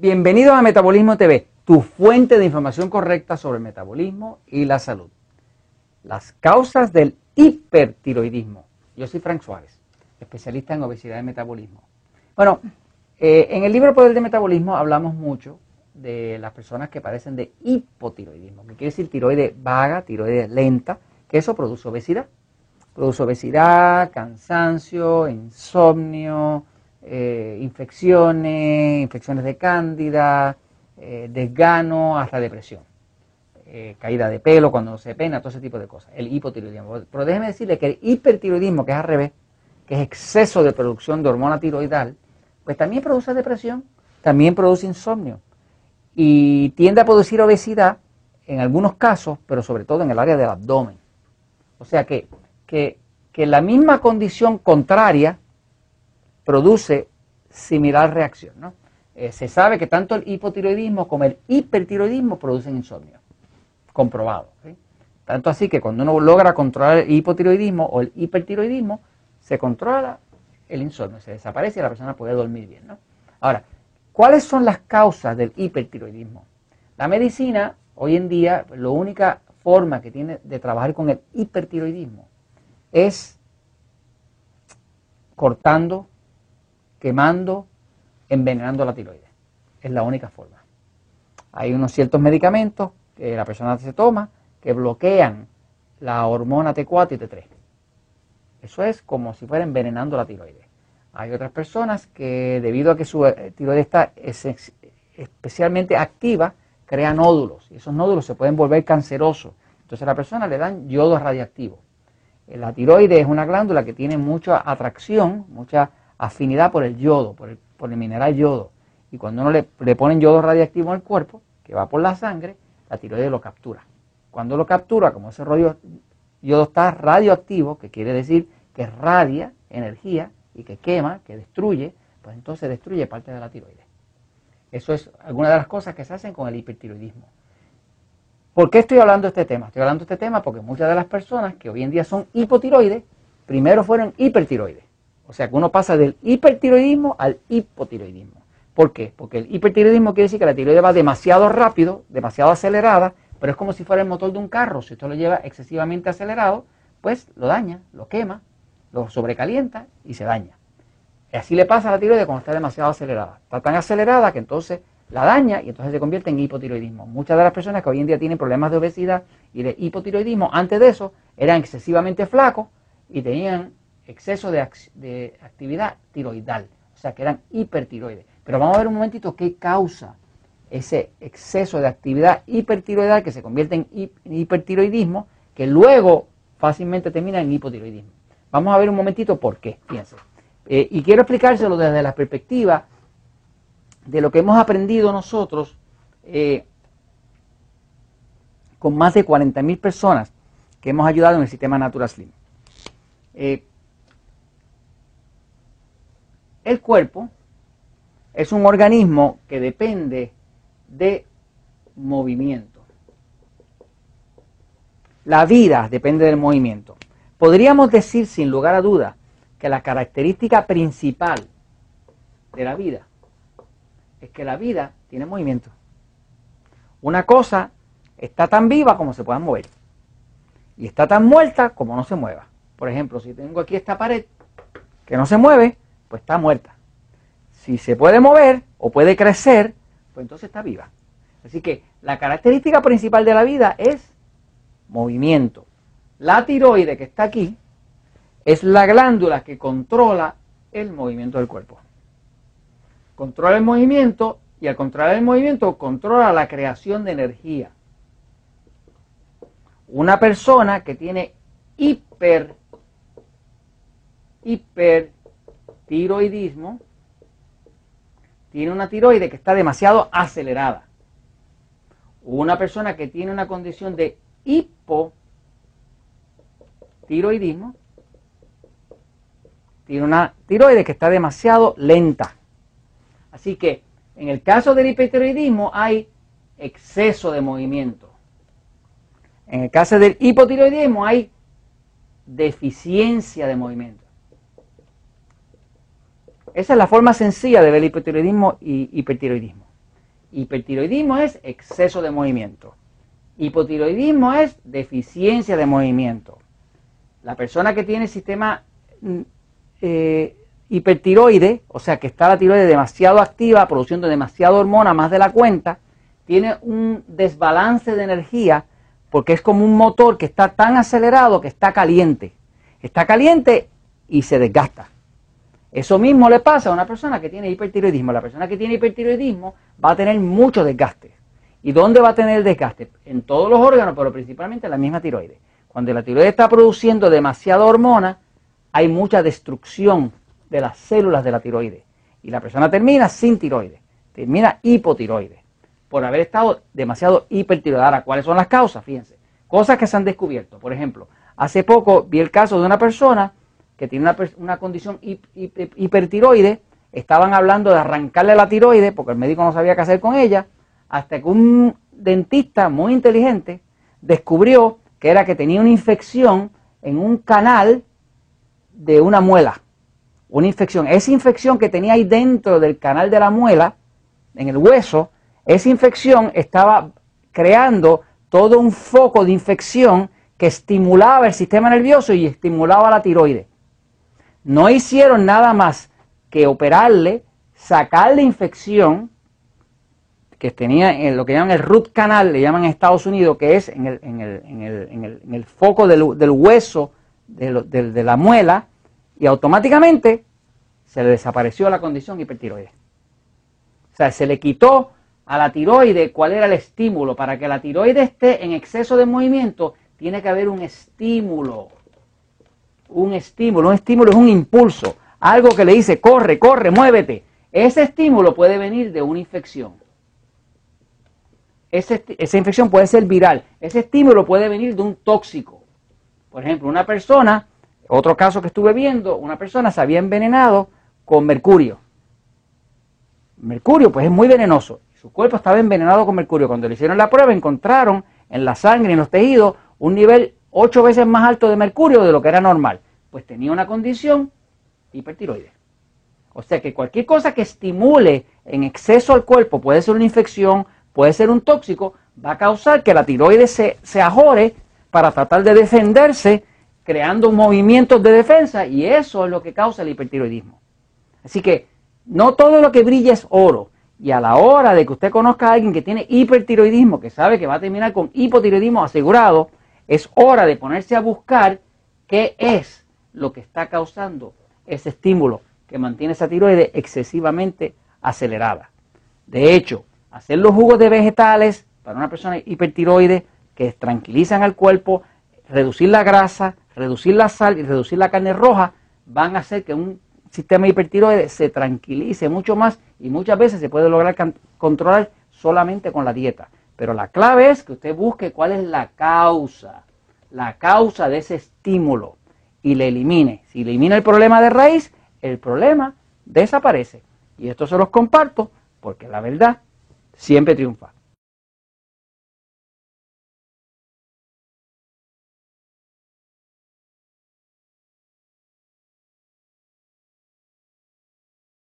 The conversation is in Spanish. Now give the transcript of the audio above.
Bienvenidos a Metabolismo TV, tu fuente de información correcta sobre el metabolismo y la salud. Las causas del hipertiroidismo. Yo soy Frank Suárez, especialista en obesidad y metabolismo. Bueno, eh, en el libro Poder de Metabolismo hablamos mucho de las personas que padecen de hipotiroidismo, que quiere decir tiroides vaga, tiroides lenta, que eso produce obesidad. Produce obesidad, cansancio, insomnio, eh, infecciones, infecciones de cándida, eh, desgano, hasta depresión. Eh, caída de pelo cuando se pena, todo ese tipo de cosas. El hipotiroidismo. Pero déjeme decirle que el hipertiroidismo, que es al revés, que es exceso de producción de hormona tiroidal, pues también produce depresión, también produce insomnio y tiende a producir obesidad en algunos casos, pero sobre todo en el área del abdomen. O sea que, que, que la misma condición contraria produce similar reacción. ¿no? Eh, se sabe que tanto el hipotiroidismo como el hipertiroidismo producen insomnio, comprobado. Tanto así que cuando uno logra controlar el hipotiroidismo o el hipertiroidismo, se controla el insomnio, se desaparece y la persona puede dormir bien. ¿no? Ahora, ¿cuáles son las causas del hipertiroidismo? La medicina, hoy en día, la única forma que tiene de trabajar con el hipertiroidismo es cortando quemando, envenenando la tiroides. Es la única forma. Hay unos ciertos medicamentos que la persona se toma que bloquean la hormona T4 y T3. Eso es como si fuera envenenando la tiroides. Hay otras personas que debido a que su eh, tiroides está especialmente activa, crean nódulos y esos nódulos se pueden volver cancerosos. Entonces a la persona le dan yodo radiactivo. La tiroides es una glándula que tiene mucha atracción, mucha afinidad por el yodo, por el, mineral yodo. Y cuando uno le, ponen yodo radiactivo en el cuerpo, que va por la sangre, la tiroides lo captura. Cuando lo captura, como ese yodo está radioactivo, que quiere decir que radia energía y que quema, que destruye, pues entonces destruye parte de la tiroides. Eso es alguna de las cosas que se hacen con el hipertiroidismo. ¿Por qué estoy hablando de este tema? Estoy hablando de este tema porque muchas de las personas que hoy en día son hipotiroides, primero fueron hipertiroides. O sea que uno pasa del hipertiroidismo al hipotiroidismo. ¿Por qué? Porque el hipertiroidismo quiere decir que la tiroides va demasiado rápido, demasiado acelerada, pero es como si fuera el motor de un carro. Si usted lo lleva excesivamente acelerado, pues lo daña, lo quema, lo sobrecalienta y se daña. Y así le pasa a la tiroides cuando está demasiado acelerada. Está tan acelerada que entonces la daña y entonces se convierte en hipotiroidismo. Muchas de las personas que hoy en día tienen problemas de obesidad y de hipotiroidismo, antes de eso eran excesivamente flacos y tenían exceso de, actividad tiroidal, o sea que eran hipertiroides. Pero vamos a ver un momentito qué causa ese exceso de actividad hipertiroidal que se convierte en hipertiroidismo, que luego fácilmente termina en hipotiroidismo. Vamos a ver un momentito por qué, fíjense. Eh, y quiero explicárselo desde la perspectiva de lo que hemos aprendido nosotros eh, con más de 40.000 personas que hemos ayudado en el sistema Natural Slim. Eh, el cuerpo es un organismo que depende de movimiento. La vida depende del movimiento. Podríamos decir sin lugar a duda que la característica principal de la vida es que la vida tiene movimiento. Una cosa está tan viva como se pueda mover y está tan muerta como no se mueva. Por ejemplo, si tengo aquí esta pared que no se mueve, pues está muerta. Si se puede mover o puede crecer, pues entonces está viva. Así que la característica principal de la vida es movimiento. La tiroide que está aquí es la glándula que controla el movimiento del cuerpo. Controla el movimiento y al controlar el movimiento controla la creación de energía. Una persona que tiene hiper, hiper tiroidismo, tiene una tiroide que está demasiado acelerada. Una persona que tiene una condición de hipotiroidismo, tiene una tiroide que está demasiado lenta. Así que en el caso del hipotiroidismo hay exceso de movimiento. En el caso del hipotiroidismo hay deficiencia de movimiento. Esa es la forma sencilla de ver hipotiroidismo y hipertiroidismo. Hipertiroidismo es exceso de movimiento. Hipotiroidismo es deficiencia de movimiento. La persona que tiene sistema mm, eh, hipertiroide, o sea que está la tiroide demasiado activa, produciendo demasiada hormona, más de la cuenta, tiene un desbalance de energía porque es como un motor que está tan acelerado que está caliente. Está caliente y se desgasta. Eso mismo le pasa a una persona que tiene hipertiroidismo. La persona que tiene hipertiroidismo va a tener mucho desgaste. ¿Y dónde va a tener el desgaste? En todos los órganos, pero principalmente en la misma tiroide. Cuando la tiroide está produciendo demasiada hormona, hay mucha destrucción de las células de la tiroide. Y la persona termina sin tiroide, termina hipotiroide, por haber estado demasiado hipertiroide. Ahora, ¿cuáles son las causas? Fíjense, cosas que se han descubierto. Por ejemplo, hace poco vi el caso de una persona que tiene una, condición hipertiroide, estaban hablando de arrancarle la tiroide porque el médico no sabía qué hacer con ella, hasta que un dentista muy inteligente descubrió que era que tenía una infección en un canal de una muela. Una infección. Esa infección que tenía ahí dentro del canal de la muela, en el hueso, esa infección estaba creando todo un foco de infección que estimulaba el sistema nervioso y estimulaba la tiroides. No hicieron nada más que operarle, sacarle infección que tenía en lo que llaman el root canal, le llaman en Estados Unidos, que es en el, en el, en el, en el foco del, hueso de, de, la muela, y automáticamente se le desapareció la condición hipertiroide. O sea, se le quitó a la tiroide cuál era el estímulo. Para que la tiroide esté en exceso de movimiento, tiene que haber un estímulo un estímulo. Un estímulo es un impulso, algo que le dice, corre, corre, muévete. Ese estímulo puede venir de una infección. esa infección puede ser viral. Ese estímulo puede venir de un tóxico. Por ejemplo, una persona, otro caso que estuve viendo, una persona se había envenenado con mercurio. Mercurio, pues es muy venenoso. Su cuerpo estaba envenenado con mercurio. Cuando le hicieron la prueba, encontraron en la sangre, en los tejidos, un nivel ocho veces más alto de mercurio de lo que era normal. Pues tenía una condición hipertiroide. O sea que cualquier cosa que estimule en exceso al cuerpo, puede ser una infección, puede ser un tóxico, va a causar que la tiroides se, se ajore para tratar de defenderse, creando movimientos de defensa, y eso es lo que causa el hipertiroidismo. Así que no todo lo que brilla es oro. Y a la hora de que usted conozca a alguien que tiene hipertiroidismo, que sabe que va a terminar con hipotiroidismo asegurado, es hora de ponerse a buscar qué es lo que está causando ese estímulo que mantiene esa tiroides excesivamente acelerada. De hecho, hacer los jugos de vegetales para una persona hipertiroide que tranquilizan al cuerpo, reducir la grasa, reducir la sal y reducir la carne roja, van a hacer que un sistema hipertiroide se tranquilice mucho más y muchas veces se puede lograr controlar solamente con la dieta. Pero la clave es que usted busque cuál es la causa, la causa de ese estímulo y le elimine. Si elimina el problema de raíz, el problema desaparece. Y esto se los comparto porque la verdad siempre triunfa.